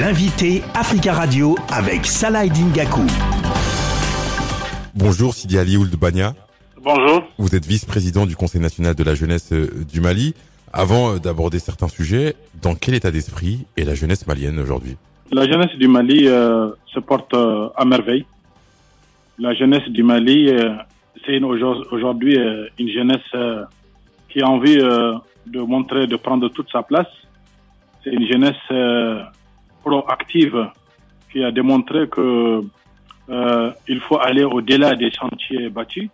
L'invité Africa Radio avec Salah Dingaku. Bonjour Sidi Ali Ould Bania. Bonjour. Vous êtes vice-président du Conseil national de la jeunesse euh, du Mali. Avant euh, d'aborder certains sujets, dans quel état d'esprit est la jeunesse malienne aujourd'hui? La jeunesse du Mali euh, se porte euh, à merveille. La jeunesse du Mali, euh, c'est aujourd'hui euh, une jeunesse euh, qui a envie euh, de montrer, de prendre toute sa place. C'est une jeunesse euh, proactive qui a démontré que euh, il faut aller au-delà des chantiers bâtis.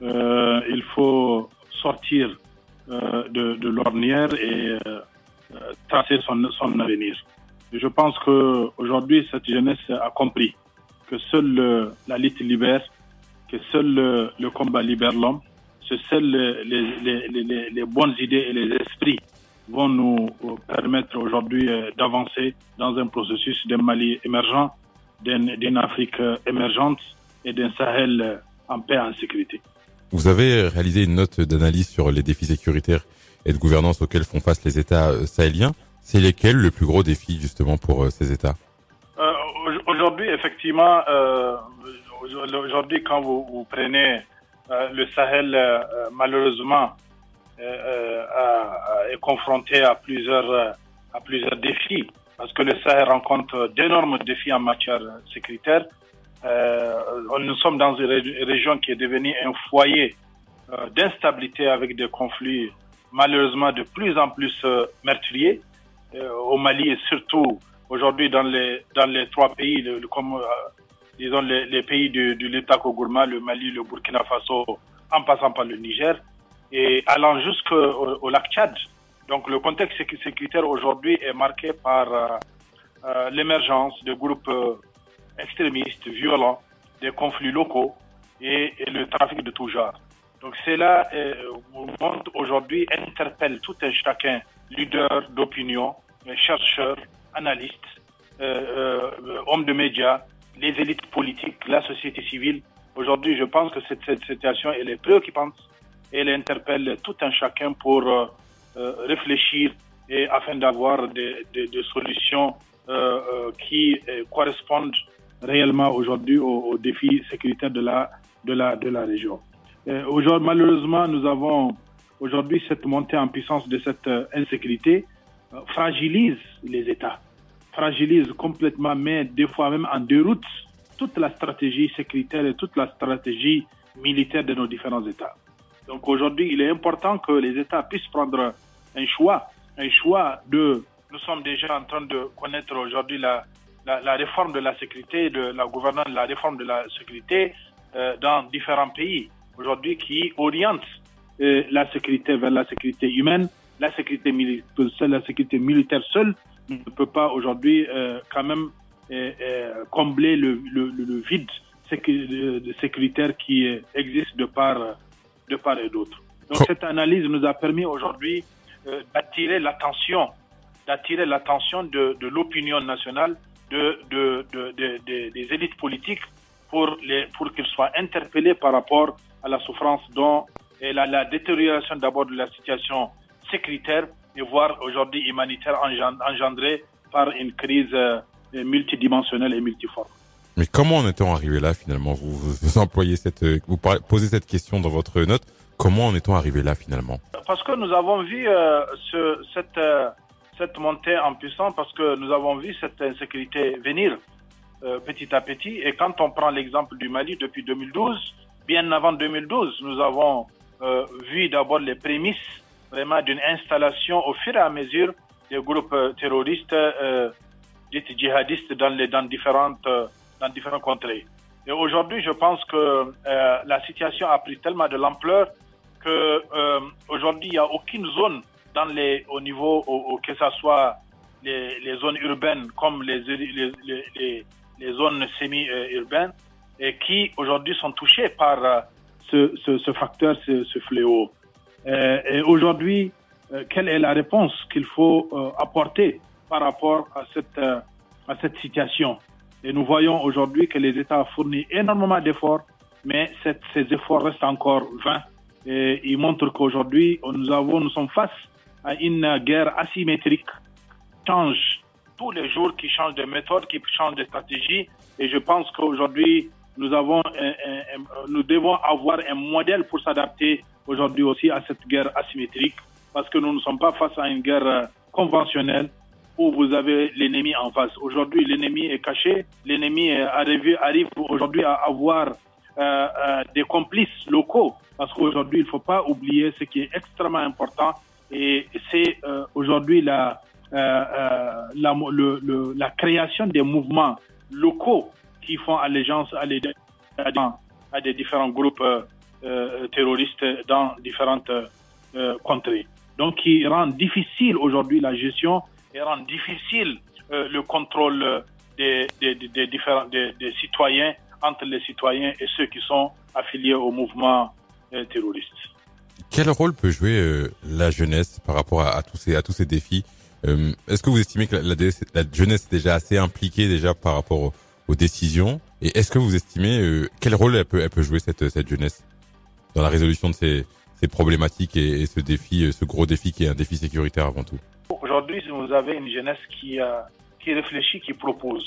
Euh, il faut sortir euh, de, l'ornière et tracer son, avenir. Je pense que aujourd'hui cette jeunesse a compris que seule la lutte libère, que seul le combat libère l'homme, que seules les, bonnes idées et les esprits vont nous permettre aujourd'hui euh, d'avancer dans un processus d'un Mali émergent, d'une Afrique euh, émergente et d'un Sahel euh, en paix et en sécurité. Vous avez réalisé une note d'analyse sur les défis sécuritaires et de gouvernance auxquels font face les États sahéliens. C'est lesquels le plus gros défi justement pour ces États? Euh, au- aujourd'hui, effectivement, euh, aujourd'hui, quand vous, vous prenez euh, le Sahel, malheureusement, a- est confronté à plusieurs, euh, à plusieurs défis, parce que le Sahel rencontre d'énormes défis en matière sécuritaire. Euh, nous sommes dans une ré- région qui est devenue un foyer euh, d'instabilité avec des conflits malheureusement de plus en plus euh, meurtriers au Mali et surtout aujourd'hui dans les dans les trois pays, comme disons les, les pays de, de l'État Kogourma, le Mali, le Burkina Faso, en passant par le Niger et allant jusqu'au au lac Tchad. Donc le contexte sécu- sécuritaire aujourd'hui est marqué par euh, euh, l'émergence de groupes euh, extrémistes, violents, des conflits locaux et, le trafic de tout genre. Donc cela euh, montre aujourd'hui, interpelle tout un chacun, leader d'opinion, euh, euh, hommes de médias, les élites politiques, la société civile. Aujourd'hui, je pense que cette, situation est préoccupante et elle interpelle tout un chacun pour réfléchir et afin d'avoir des, des, des solutions euh, euh, qui euh, correspondent réellement aujourd'hui aux, aux défis sécuritaires de la, de la, de la région. Euh, aujourd'hui, malheureusement, nous avons aujourd'hui cette montée en puissance de cette euh, insécurité euh, fragilise les États, fragilise complètement, mais des fois même en déroute toute la stratégie sécuritaire et toute la stratégie militaire de nos différents États. Donc aujourd'hui, il est important que les États puissent prendre un choix, un choix de. Nous sommes déjà en train de connaître aujourd'hui la, la, réforme de la sécurité, de la gouvernance, la réforme de la sécurité euh, dans différents pays aujourd'hui qui oriente euh, la sécurité vers la sécurité humaine. La sécurité, mili- seule, la sécurité militaire seule ne peut pas aujourd'hui euh, quand même euh, combler le, le, le- vide sécu- de- de sécuritaire qui existe de part, de part et d'autre. Donc cette analyse nous a permis aujourd'hui euh, d'attirer l'attention, d'attirer l'attention de, de l'opinion nationale, de, de, de, de- de- des élites politiques pour, les, pour qu'ils soient interpellés par rapport à la souffrance dont et la, la détérioration d'abord de la situation sécuritaire et voire aujourd'hui humanitaire engen- engendrée par une crise euh, multidimensionnelle et multiforme. Mais comment en est-on arrivé là finalement? Vous, vous, employez cette, euh, vous posez cette question dans votre note. Comment en est-on arrivé là finalement? Parce que nous avons vu euh, ce, cette, euh, cette montée en puissance, parce que nous avons vu cette insécurité venir petit à petit. Et quand on prend l'exemple du Mali depuis 2012, bien avant 2012, nous avons vu d'abord les prémices vraiment d'une installation au fur et à mesure des groupes terroristes dits djihadistes dans, les, dans, différentes, dans différents contrées. Et aujourd'hui, je pense que euh, la situation a pris tellement de l'ampleur que euh, aujourd'hui il n'y a aucune zone dans les au niveau au, au- que ce soit les, zones urbaines comme les les, zones semi-urbaines qui aujourd'hui sont touchées par euh, ce, facteur, ce, ce fléau. Et aujourd'hui, quelle est la réponse qu'il faut apporter par rapport à cette, à cette situation? Et nous voyons aujourd'hui que les États ont fourni énormément d'efforts, mais ces efforts restent encore vains. Et ils montrent qu'aujourd'hui, nous, nous sommes face à une guerre asymétrique, change tous les jours, qui changent de méthode, qui changent de stratégie. Et je pense qu'aujourd'hui, nous avons, nous devons avoir un modèle pour s'adapter aujourd'hui aussi à cette guerre asymétrique, parce que nous ne sommes pas face à une guerre euh, conventionnelle où vous avez l'ennemi en face. Aujourd'hui, l'ennemi est caché, l'ennemi arrive, aujourd'hui à avoir euh, euh, des complices locaux, parce qu'aujourd'hui, il ne faut pas oublier ce qui est extrêmement important, et c'est euh, aujourd'hui la, euh, euh, la, le, le, la création des mouvements locaux qui font allégeance à, les, à des différents groupes euh, terroristes dans différentes contrées. Donc, qui rend difficile aujourd'hui la gestion et rend difficile euh, le contrôle des, des, des différents des, des, citoyens entre les citoyens et ceux qui sont affiliés au mouvement terroriste. Quel rôle peut jouer euh, la jeunesse par rapport à, à, tous ces à tous ces défis? Euh, Est-ce que vous estimez que la, la, la, jeunesse est déjà assez impliquée déjà par rapport aux, aux décisions? Et est-ce que vous estimez euh, quel rôle elle peut elle peut jouer cette cette jeunesse dans la résolution de ces ces problématiques et, et ce défi, ce gros défi qui est un défi sécuritaire avant tout? Aujourd'hui, vous avez une jeunesse qui qui réfléchit, qui propose.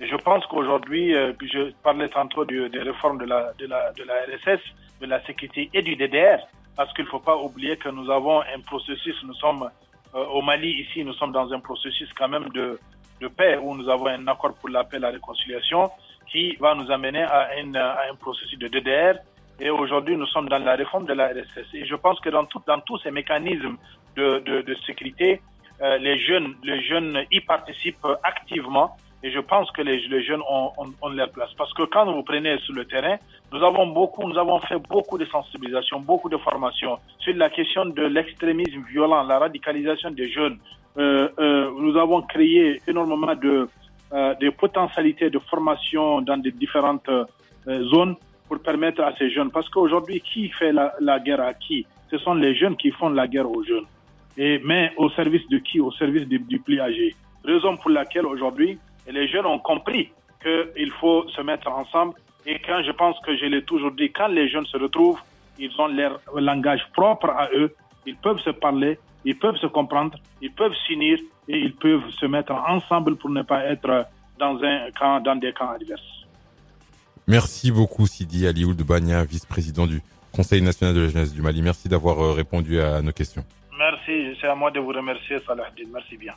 Je pense qu'aujourd'hui, je parlais tantôt de, des réformes de la, de, la, de la RSS, de la sécurité et du DDR parce qu'il ne faut pas oublier que nous avons un processus, nous sommes euh, au Mali ici, nous sommes dans un processus quand même de, de paix où nous avons un accord pour la paix et la réconciliation qui va nous amener à, une, à un processus de DDR. Et aujourd'hui, nous sommes dans la réforme de la RSS. Et je pense que dans, tout, dans tous ces mécanismes de, de, de sécurité, euh, les jeunes, les jeunes y participent activement et je pense que les, jeunes ont, ont, ont, leur place. Parce que quand vous prenez sur le terrain, nous avons beaucoup, nous avons fait beaucoup de sensibilisation, beaucoup de formation sur la question de l'extrémisme violent, la radicalisation des jeunes. Euh, euh, nous avons créé énormément de, euh, de potentialités de formation dans des différentes euh, zones pour permettre à ces jeunes. Parce qu'aujourd'hui, qui fait la, guerre à qui? Ce sont les jeunes qui font la guerre aux jeunes. Et, mais au service de qui? Au service du, du plus âgé. Raison pour laquelle aujourd'hui, les jeunes ont compris qu'il faut se mettre ensemble. Et quand je pense que je l'ai toujours dit, quand les jeunes se retrouvent, ils ont leur langage propre à eux, ils peuvent se parler, ils peuvent se comprendre, ils peuvent s'unir et ils peuvent se mettre ensemble pour ne pas être dans un camp, dans des camps adverses. Merci beaucoup Sidi Alioud Bania, vice-président du Conseil national de la jeunesse du Mali. Merci d'avoir répondu à nos questions. Merci, c'est à moi de vous remercier Salah Merci bien.